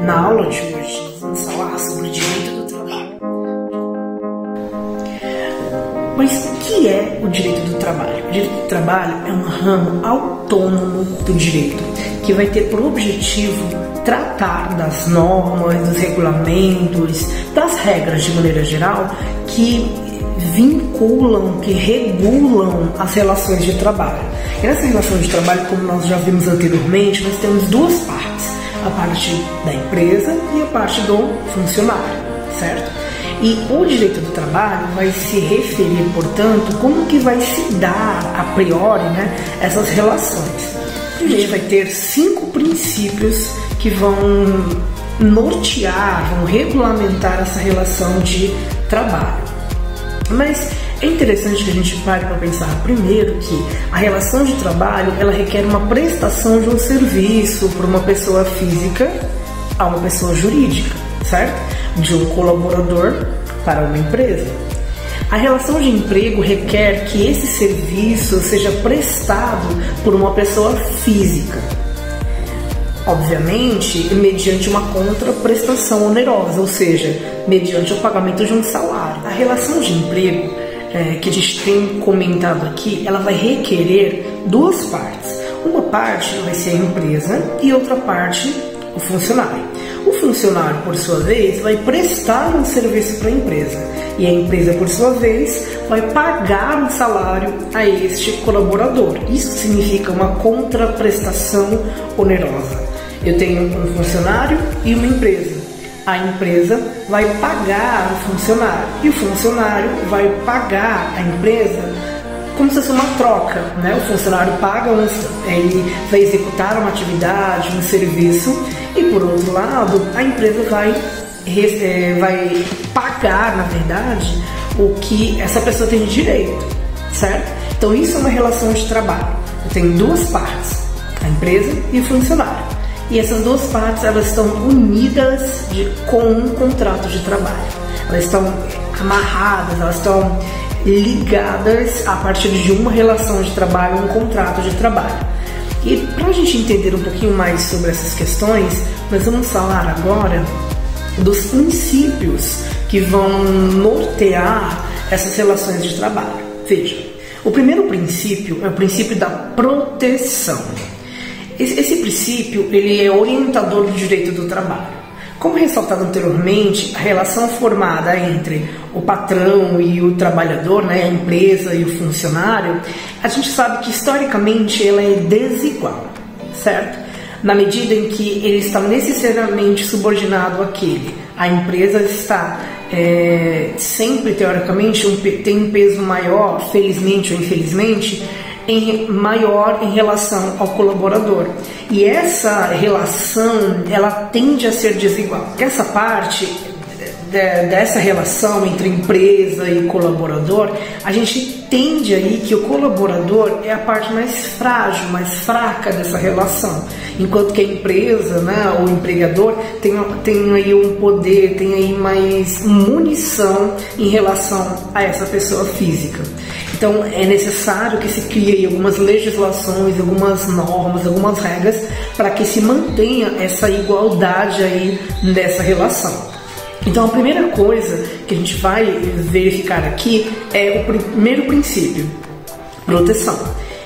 Na aula de hoje, nós vamos falar sobre o direito do trabalho. Mas o que é o direito do trabalho? O direito do trabalho é um ramo autônomo do direito que vai ter por objetivo tratar das normas, dos regulamentos, das regras de maneira geral que vinculam, que regulam as relações de trabalho. E nessas relações de trabalho, como nós já vimos anteriormente, nós temos duas partes: a parte da empresa e a parte do funcionário, certo? E o direito do trabalho vai se referir, portanto, como que vai se dar a priori né, essas relações. Primeiro vai ter cinco princípios que vão nortear, vão regulamentar essa relação de trabalho. Mas é interessante que a gente pare para pensar primeiro que a relação de trabalho ela requer uma prestação de um serviço por uma pessoa física a uma pessoa jurídica, certo? De um colaborador para uma empresa. A relação de emprego requer que esse serviço seja prestado por uma pessoa física. Obviamente, mediante uma contraprestação onerosa, ou seja, mediante o pagamento de um salário. A relação de emprego é, que a gente tem comentado aqui, ela vai requerer duas partes. Uma parte vai ser a empresa e outra parte o funcionário. O funcionário, por sua vez, vai prestar um serviço para a empresa e a empresa, por sua vez, vai pagar um salário a este colaborador. Isso significa uma contraprestação onerosa. Eu tenho um funcionário e uma empresa. A empresa vai pagar o funcionário e o funcionário vai pagar a empresa como se fosse uma troca, né? O funcionário paga, ele vai executar uma atividade, um serviço e por outro lado a empresa vai, é, vai pagar, na verdade, o que essa pessoa tem de direito, certo? Então isso é uma relação de trabalho. Tem duas partes, a empresa e o funcionário. E essas duas partes elas estão unidas de, com um contrato de trabalho. Elas estão amarradas, elas estão ligadas a partir de uma relação de trabalho, um contrato de trabalho. E para a gente entender um pouquinho mais sobre essas questões, nós vamos falar agora dos princípios que vão nortear essas relações de trabalho. Veja, o primeiro princípio é o princípio da proteção. Esse, esse princípio ele é orientador do direito do trabalho. Como ressaltado anteriormente, a relação formada entre o patrão e o trabalhador, né, a empresa e o funcionário, a gente sabe que historicamente ela é desigual, certo? Na medida em que ele está necessariamente subordinado àquele. A empresa está é, sempre, teoricamente, um, tem um peso maior, felizmente ou infelizmente, em, maior em relação ao colaborador. E essa relação, ela tende a ser desigual. Essa parte de, dessa relação entre empresa e colaborador, a gente tende aí que o colaborador é a parte mais frágil, mais fraca dessa relação, enquanto que a empresa, né, o empregador tem, tem aí um poder, tem aí mais munição em relação a essa pessoa física. Então é necessário que se crie algumas legislações, algumas normas, algumas regras para que se mantenha essa igualdade aí nessa relação. Então a primeira coisa que a gente vai verificar aqui é o primeiro princípio, proteção.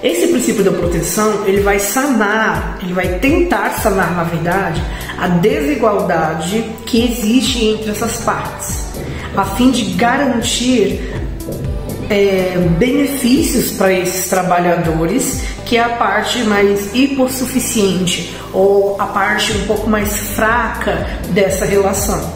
Esse princípio da proteção, ele vai sanar, ele vai tentar sanar, na verdade, a desigualdade que existe entre essas partes, a fim de garantir é, benefícios para esses trabalhadores, que é a parte mais hipossuficiente ou a parte um pouco mais fraca dessa relação.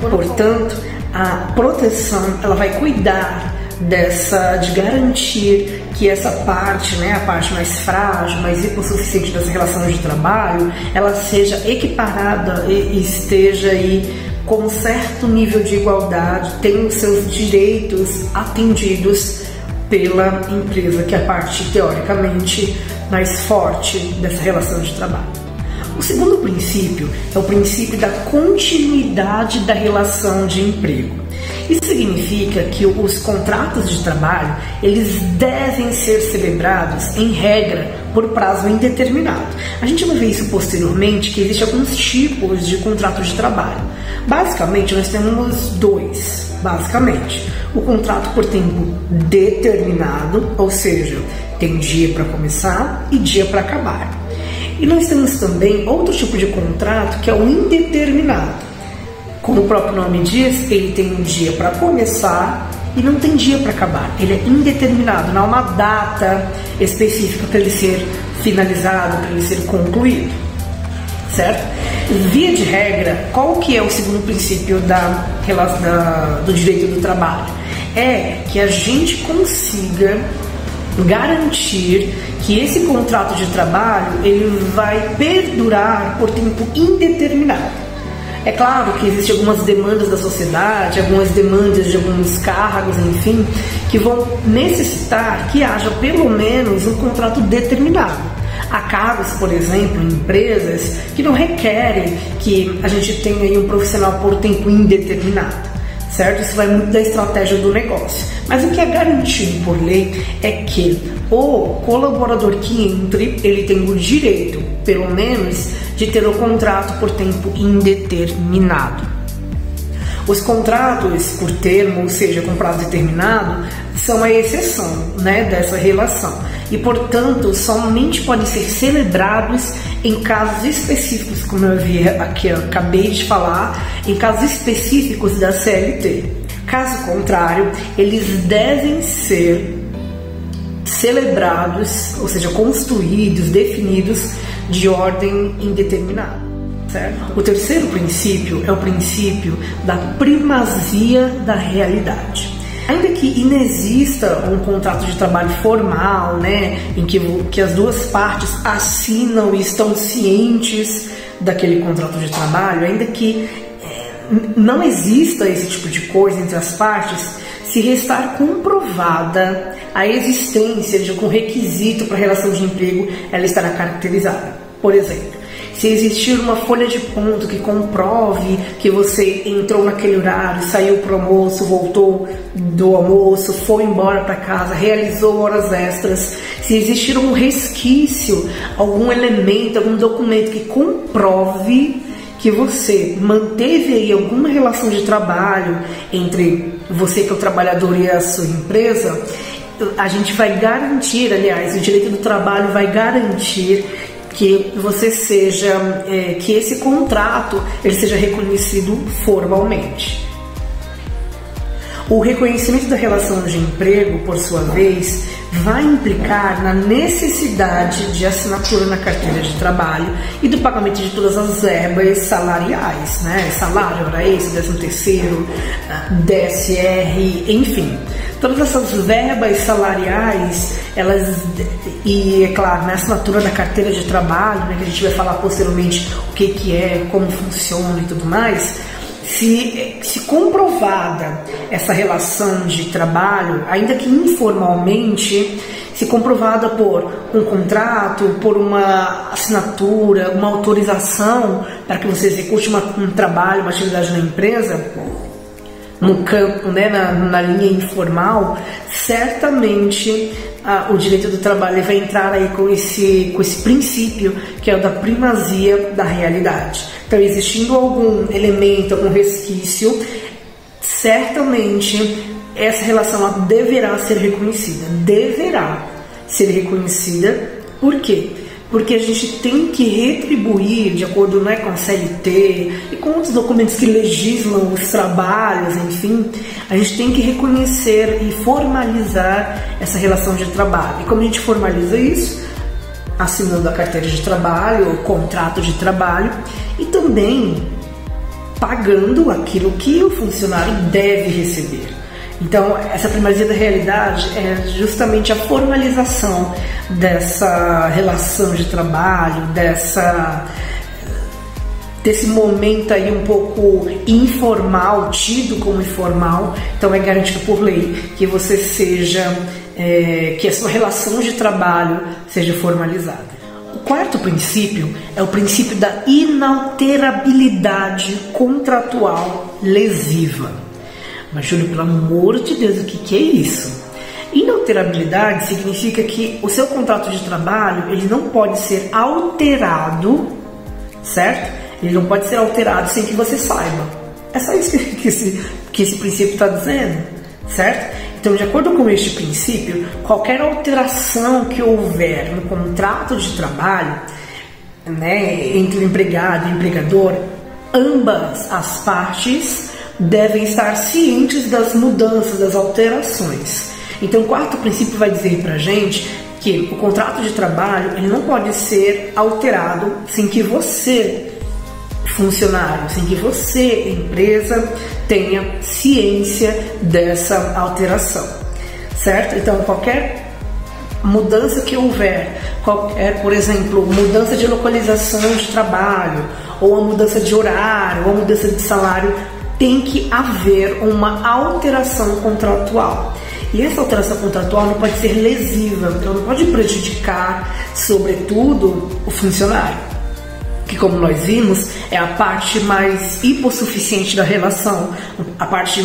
Portanto, a proteção ela vai cuidar dessa de garantir que essa parte, né, a parte mais frágil, mais hipossuficiente dessa relação de trabalho, ela seja equiparada e esteja aí com um certo nível de igualdade, tenha os seus direitos atendidos pela empresa, que é a parte teoricamente mais forte dessa relação de trabalho. O segundo princípio é o princípio da continuidade da relação de emprego. Isso significa que os contratos de trabalho eles devem ser celebrados em regra por prazo indeterminado. A gente vai ver isso posteriormente que existem alguns tipos de contrato de trabalho. Basicamente nós temos dois, basicamente o contrato por tempo determinado, ou seja, tem dia para começar e dia para acabar. E nós temos também outro tipo de contrato que é o indeterminado. Como o próprio nome diz, ele tem um dia para começar e não tem dia para acabar. Ele é indeterminado, não há uma data específica para ele ser finalizado, para ele ser concluído. Certo? Via de regra, qual que é o segundo princípio da, da, do direito do trabalho? É que a gente consiga garantir que esse contrato de trabalho ele vai perdurar por tempo indeterminado. É claro que existem algumas demandas da sociedade, algumas demandas de alguns cargos, enfim, que vão necessitar que haja pelo menos um contrato determinado. Há cargos, por exemplo, em empresas que não requerem que a gente tenha um profissional por tempo indeterminado certo? Isso vai muito da estratégia do negócio. Mas o que é garantido por lei é que o colaborador que entre, ele tem o direito, pelo menos, de ter o contrato por tempo indeterminado. Os contratos por termo, ou seja, com prazo determinado, são a exceção né, dessa relação e, portanto, somente podem ser celebrados em casos específicos, como eu havia aqui eu acabei de falar, em casos específicos da CLT. Caso contrário, eles devem ser celebrados, ou seja, construídos, definidos de ordem indeterminada. Certo? O terceiro princípio é o princípio da primazia da realidade. Ainda que inexista um contrato de trabalho formal, né, em que, que as duas partes assinam e estão cientes daquele contrato de trabalho, ainda que é, não exista esse tipo de coisa entre as partes, se restar comprovada a existência de algum requisito para a relação de emprego, ela estará caracterizada. Por exemplo, se existir uma folha de ponto que comprove que você entrou naquele horário, saiu para o almoço, voltou do almoço, foi embora para casa, realizou horas extras, se existir um resquício, algum elemento, algum documento que comprove que você manteve aí alguma relação de trabalho entre você que é o trabalhador e a sua empresa, a gente vai garantir, aliás, o direito do trabalho vai garantir que você seja, é, que esse contrato ele seja reconhecido formalmente. O reconhecimento da relação de emprego, por sua vez, vai implicar na necessidade de assinatura na carteira de trabalho e do pagamento de todas as verbas salariais, né? Salário, hora extra, décimo terceiro, DSR, enfim. Todas essas verbas salariais, elas, e é claro, na assinatura da carteira de trabalho, né, que a gente vai falar posteriormente o que, que é, como funciona e tudo mais, se, se comprovada essa relação de trabalho, ainda que informalmente, se comprovada por um contrato, por uma assinatura, uma autorização para que você execute uma, um trabalho, uma atividade na empresa, no campo, né, na, na linha informal, certamente o direito do trabalho vai entrar aí com esse, com esse princípio que é o da primazia da realidade. Então, existindo algum elemento, algum resquício, certamente essa relação deverá ser reconhecida. Deverá ser reconhecida. Por quê? Porque a gente tem que retribuir, de acordo né, com a CLT e com outros documentos que legislam os trabalhos, enfim, a gente tem que reconhecer e formalizar essa relação de trabalho. E como a gente formaliza isso? Assinando a carteira de trabalho, o contrato de trabalho e também pagando aquilo que o funcionário deve receber. Então, essa primazia da realidade é justamente a formalização dessa relação de trabalho, dessa desse momento aí um pouco informal, tido como informal, então é garantido por lei que você seja, é, que a sua relação de trabalho seja formalizada. o quarto princípio é o princípio da inalterabilidade contratual lesiva. Mas, Júlio, pelo amor de Deus, o que, que é isso? Inalterabilidade significa que o seu contrato de trabalho ele não pode ser alterado, certo? Ele não pode ser alterado sem que você saiba. É só isso que, esse, que esse princípio está dizendo, certo? Então, de acordo com este princípio, qualquer alteração que houver no contrato de trabalho, né, entre o empregado e o empregador, ambas as partes devem estar cientes das mudanças, das alterações. Então, o quarto princípio vai dizer para gente que o contrato de trabalho ele não pode ser alterado sem que você, funcionário, sem que você, empresa, tenha ciência dessa alteração, certo? Então, qualquer mudança que houver, qualquer, por exemplo, mudança de localização de trabalho, ou a mudança de horário, ou a mudança de salário, tem que haver uma alteração contratual. E essa alteração contratual não pode ser lesiva, ela não pode prejudicar, sobretudo, o funcionário. Que, como nós vimos, é a parte mais hipossuficiente da relação, a parte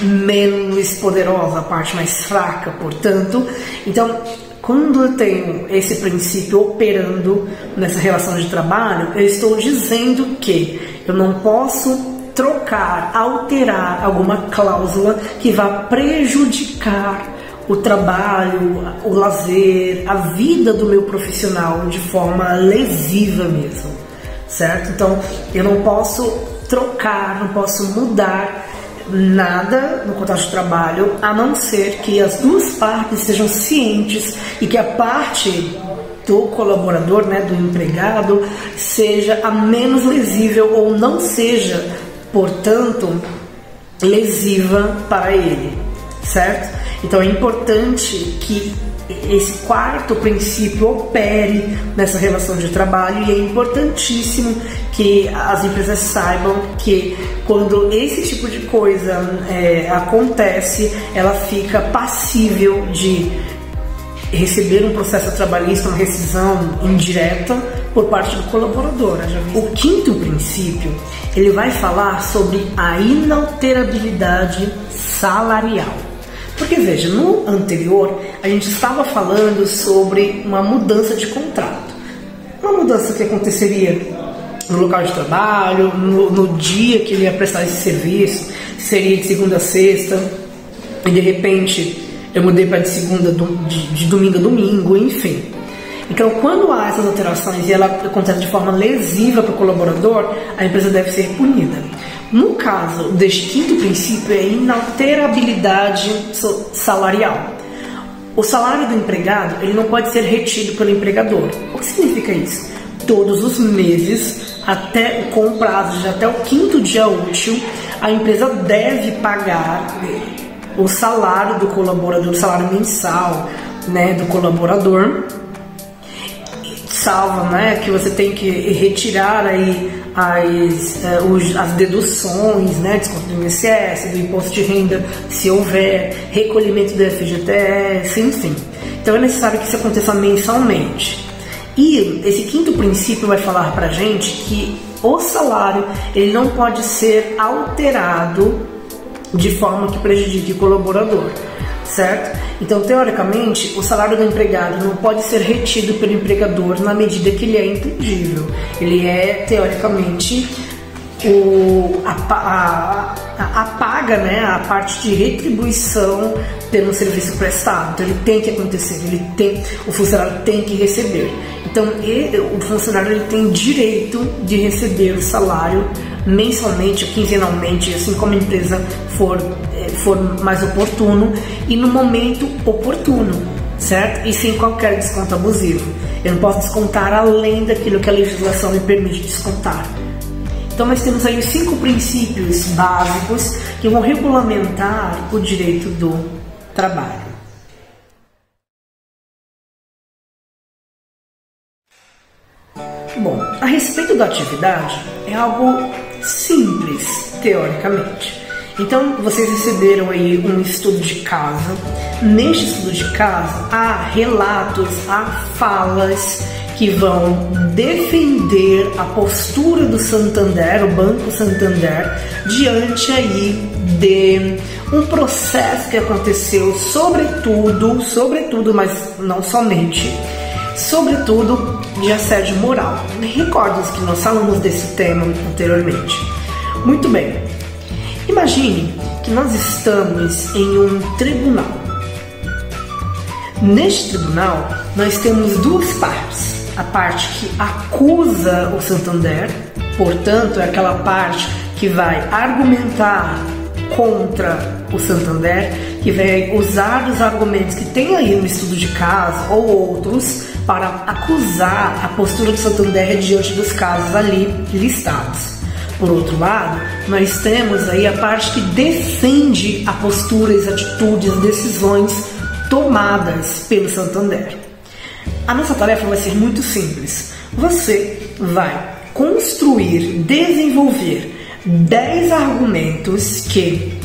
menos poderosa, a parte mais fraca, portanto. Então, quando eu tenho esse princípio operando nessa relação de trabalho, eu estou dizendo que eu não posso trocar, alterar alguma cláusula que vá prejudicar o trabalho, o lazer, a vida do meu profissional de forma lesiva mesmo, certo? Então eu não posso trocar, não posso mudar nada no contrato de trabalho a não ser que as duas partes sejam cientes e que a parte do colaborador, né, do empregado, seja a menos lesível ou não seja portanto, lesiva para ele, certo? Então é importante que esse quarto princípio opere nessa relação de trabalho e é importantíssimo que as empresas saibam que quando esse tipo de coisa é, acontece, ela fica passível de receber um processo trabalhista, uma rescisão indireta por parte do colaborador. O quinto princípio, ele vai falar sobre a inalterabilidade salarial. Porque veja, no anterior a gente estava falando sobre uma mudança de contrato. Uma mudança que aconteceria no local de trabalho, no, no dia que ele ia prestar esse serviço, seria de segunda a sexta, e de repente eu mudei para de segunda, de, de domingo a domingo, enfim. Então, quando há essas alterações e ela acontece de forma lesiva para o colaborador, a empresa deve ser punida. No caso deste quinto princípio, é a inalterabilidade salarial. O salário do empregado ele não pode ser retido pelo empregador. O que significa isso? Todos os meses, até com prazo de até o quinto dia útil, a empresa deve pagar o salário do colaborador, o salário mensal né, do colaborador, salva né, que você tem que retirar aí as, os, as deduções, né, desconto do INSS, do imposto de renda, se houver, recolhimento do FGTS, enfim. Então é necessário que isso aconteça mensalmente. E esse quinto princípio vai falar para gente que o salário ele não pode ser alterado de forma que prejudique o colaborador, certo? Então, teoricamente, o salário do empregado não pode ser retido pelo empregador na medida que ele é intangível. Ele é, teoricamente, o, a, a, a, a, paga, né, a parte de retribuição pelo serviço prestado. Então ele tem que acontecer, ele tem, o funcionário tem que receber. Então ele, o funcionário ele tem direito de receber o salário mensalmente ou quinzenalmente, assim como a empresa for, eh, for mais oportuno e no momento oportuno, certo? E sem qualquer desconto abusivo. Eu não posso descontar além daquilo que a legislação me permite descontar. Então nós temos aí cinco princípios básicos que vão regulamentar o direito do trabalho. Bom, a respeito da atividade, é algo simples, teoricamente. Então, vocês receberam aí um estudo de caso. Neste estudo de caso, há relatos, há falas que vão defender a postura do Santander, o Banco Santander, diante aí de um processo que aconteceu, sobretudo, sobretudo, mas não somente, sobretudo de assédio moral. Recordo que nós falamos desse tema anteriormente. Muito bem. Imagine que nós estamos em um tribunal. Neste tribunal, nós temos duas partes. A parte que acusa o Santander, portanto, é aquela parte que vai argumentar contra o Santander, que vai usar os argumentos que tem aí no estudo de caso ou outros para acusar a postura do Santander diante dos casos ali listados. Por outro lado, nós temos aí a parte que defende a postura, as atitudes, decisões tomadas pelo Santander. A nossa tarefa vai ser muito simples. Você vai construir, desenvolver 10 argumentos que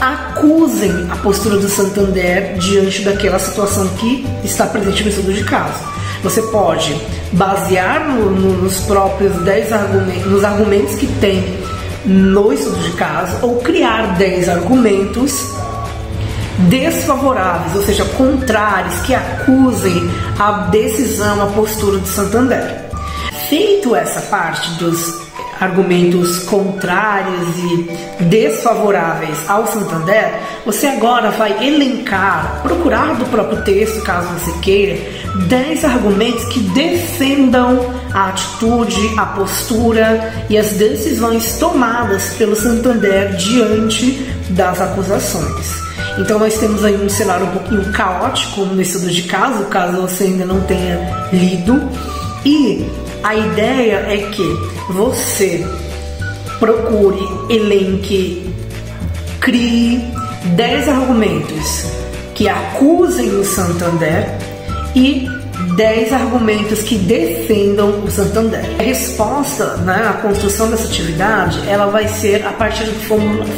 acusem a postura do Santander diante daquela situação que está presente no estudo de caso. Você pode basear no, no, nos próprios 10 argumentos, nos argumentos que tem no estudo de caso, ou criar 10 argumentos desfavoráveis, ou seja, contrários, que acusem a decisão, a postura do Santander. Feito essa parte dos argumentos contrários e desfavoráveis ao Santander, você agora vai elencar, procurar do próprio texto, caso você queira, 10 argumentos que defendam a atitude, a postura e as decisões tomadas pelo Santander diante das acusações. Então nós temos aí um cenário um pouquinho caótico no estudo de caso, caso você ainda não tenha lido. E a ideia é que você procure, elenque, crie 10 argumentos que acusem o Santander e 10 argumentos que defendam o Santander. A resposta, né, a construção dessa atividade, ela vai ser a partir de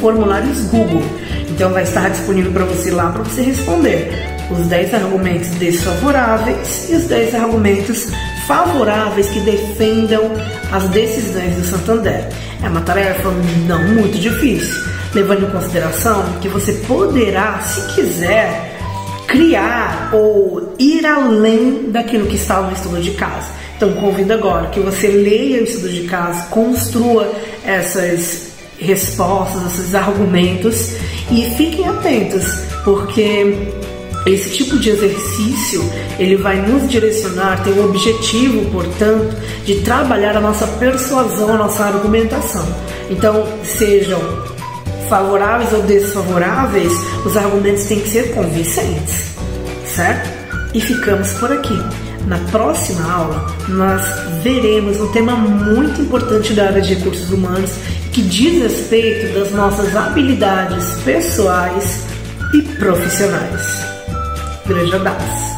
formulários Google. Então vai estar disponível para você lá para você responder os 10 argumentos desfavoráveis e os 10 argumentos favoráveis que defendam as decisões do Santander. É uma tarefa não muito difícil, levando em consideração que você poderá, se quiser, criar ou ir além daquilo que está no estudo de caso. Então, convido agora que você leia o estudo de caso, construa essas respostas, esses argumentos e fiquem atentos, porque esse tipo de exercício ele vai nos direcionar, tem o objetivo, portanto, de trabalhar a nossa persuasão, a nossa argumentação. Então, sejam favoráveis ou desfavoráveis, os argumentos têm que ser convincentes, certo? E ficamos por aqui. Na próxima aula, nós veremos um tema muito importante da área de recursos humanos que diz respeito das nossas habilidades pessoais e profissionais. Grande abraço!